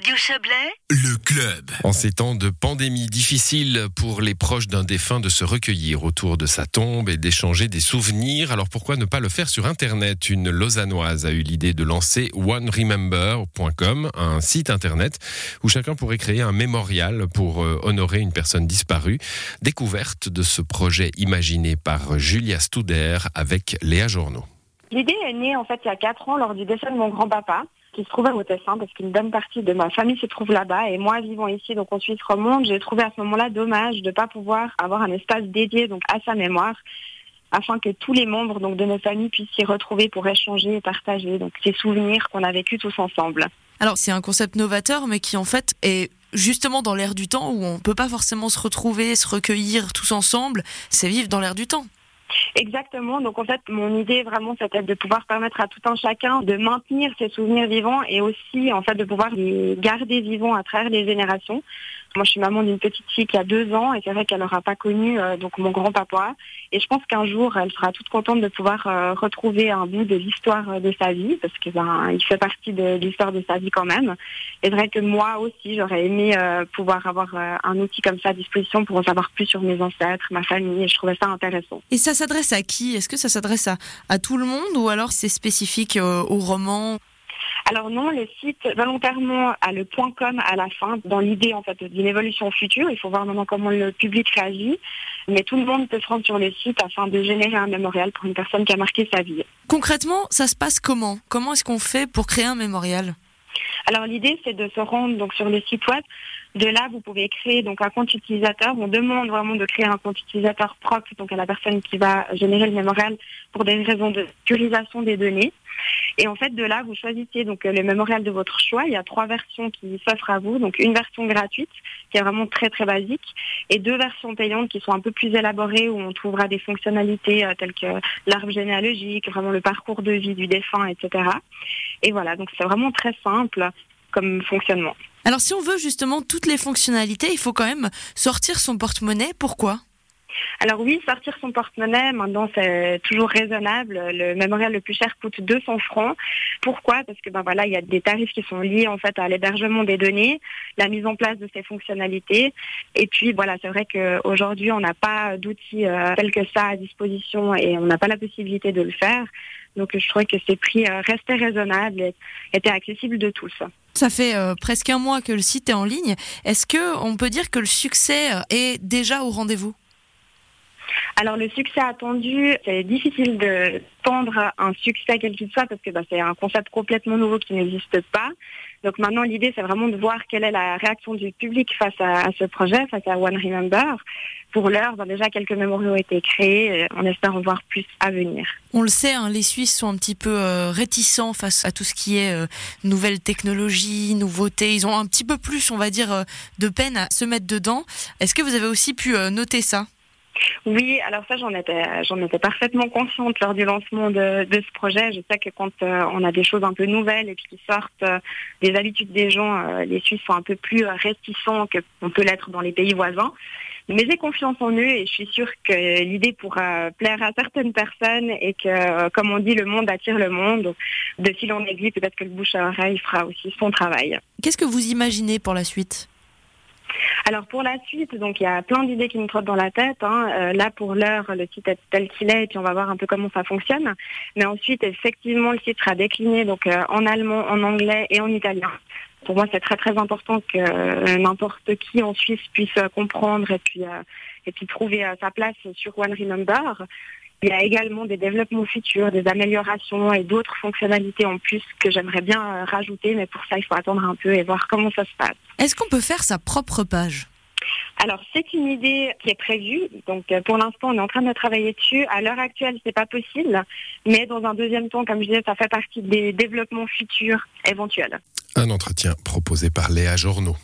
Radio Chablais, Le club. En ces temps de pandémie difficile pour les proches d'un défunt de se recueillir autour de sa tombe et d'échanger des souvenirs, alors pourquoi ne pas le faire sur Internet? Une Lausannoise a eu l'idée de lancer oneremember.com, un site Internet où chacun pourrait créer un mémorial pour euh, honorer une personne disparue. Découverte de ce projet imaginé par Julia Studer avec Léa Journeau. L'idée est née en fait il y a quatre ans lors du décès de mon grand-papa qui se trouvait au Tessin parce qu'une bonne partie de ma famille se trouve là-bas et moi vivant ici donc en Suisse romande, j'ai trouvé à ce moment-là dommage de ne pas pouvoir avoir un espace dédié donc à sa mémoire afin que tous les membres donc de nos familles puissent s'y retrouver pour échanger et partager donc ces souvenirs qu'on a vécus tous ensemble. Alors c'est un concept novateur mais qui en fait est justement dans l'air du temps où on peut pas forcément se retrouver, se recueillir tous ensemble, c'est vivre dans l'air du temps. Exactement. Donc en fait, mon idée vraiment, c'était de pouvoir permettre à tout un chacun de maintenir ses souvenirs vivants et aussi en fait de pouvoir les garder vivants à travers les générations. Moi, je suis maman d'une petite fille qui a deux ans et c'est vrai qu'elle n'aura pas connu euh, donc mon grand-papa. Et je pense qu'un jour, elle sera toute contente de pouvoir euh, retrouver un bout de l'histoire euh, de sa vie parce que ben, il fait partie de l'histoire de sa vie quand même. Et c'est vrai que moi aussi, j'aurais aimé pouvoir avoir un outil comme ça à disposition pour en savoir plus sur mes ancêtres, ma famille. Et je trouvais ça intéressant. À qui? Est-ce que ça s'adresse à, à tout le monde ou alors c'est spécifique euh, au roman? Alors non, le site volontairement a le point .com à la fin, dans l'idée en fait d'une évolution future. Il faut voir maintenant comment le public réagit, mais tout le monde peut se rendre sur le site afin de générer un mémorial pour une personne qui a marqué sa vie. Concrètement, ça se passe comment? Comment est-ce qu'on fait pour créer un mémorial? Alors l'idée c'est de se rendre donc sur le site web. De là, vous pouvez créer donc un compte utilisateur. On demande vraiment de créer un compte utilisateur propre donc à la personne qui va générer le mémorial pour des raisons de sécurisation des données. Et en fait, de là, vous choisissez donc le mémorial de votre choix. Il y a trois versions qui s'offrent à vous. Donc une version gratuite qui est vraiment très très basique et deux versions payantes qui sont un peu plus élaborées où on trouvera des fonctionnalités euh, telles que l'arbre généalogique, vraiment le parcours de vie du défunt, etc. Et voilà, donc c'est vraiment très simple comme fonctionnement. Alors si on veut justement toutes les fonctionnalités, il faut quand même sortir son porte-monnaie. Pourquoi? Alors oui, sortir son porte-monnaie, maintenant c'est toujours raisonnable. Le mémorial le plus cher coûte 200 francs. Pourquoi? Parce que ben voilà, il y a des tarifs qui sont liés en fait à l'hébergement des données, la mise en place de ces fonctionnalités. Et puis voilà, c'est vrai qu'aujourd'hui on n'a pas d'outils euh, tels que ça à disposition et on n'a pas la possibilité de le faire. Donc je trouvais que ces prix euh, restaient raisonnables et étaient accessibles de tous. Ça fait euh, presque un mois que le site est en ligne. Est-ce que on peut dire que le succès euh, est déjà au rendez-vous? Alors le succès attendu, c'est difficile de tendre un succès quel qu'il soit parce que bah, c'est un concept complètement nouveau qui n'existe pas. Donc maintenant l'idée c'est vraiment de voir quelle est la réaction du public face à, ce projet, face à One Remember. Pour l'heure, bah, déjà quelques mémoriaux ont été créés, on espère en voir plus à venir. On le sait, hein, les Suisses sont un petit peu euh, réticents face à tout ce qui est euh, nouvelles technologies, nouveautés. Ils ont un petit peu plus, on va dire, euh, de peine à se mettre dedans. Est-ce que vous avez aussi pu euh, noter ça? Oui, alors ça j'en étais parfaitement consciente lors du lancement de, ce projet. Je sais que quand euh, on a des choses un peu nouvelles et puis qui sortent euh, des habitudes des gens, euh, les Suisses sont un peu plus réticents que on peut l'être dans les pays voisins. Mais j'ai confiance en eux et je suis sûre que l'idée pourra plaire à certaines personnes et que, comme on dit, le monde attire le monde. De fil en aiguille, peut-être que le bouche à oreille fera aussi son travail. Qu'est-ce que vous imaginez pour la suite? Alors pour la suite, il y a plein d'idées qui me trottent dans la tête. hein. Euh, là pour l'heure, le site est tel qu'il est et puis on va voir un peu comment ça fonctionne. Mais ensuite, effectivement, le site sera décliné euh, en allemand, en anglais et en italien. Pour moi, c'est très très important que euh, n'importe qui en Suisse puisse euh, comprendre et puis euh, et puis trouver sa place sur One Remember. Il y a également des développements futurs, des améliorations et d'autres fonctionnalités en plus que j'aimerais bien rajouter, mais pour ça, il faut attendre un peu et voir comment ça se passe. Est-ce qu'on peut faire sa propre page? Alors c'est une idée qui est prévue. Donc pour l'instant on est en train de travailler dessus. À l'heure actuelle c'est pas possible, mais dans un deuxième temps, comme je disais, ça fait partie des développements futurs éventuels. Un entretien proposé par Léa Journeau.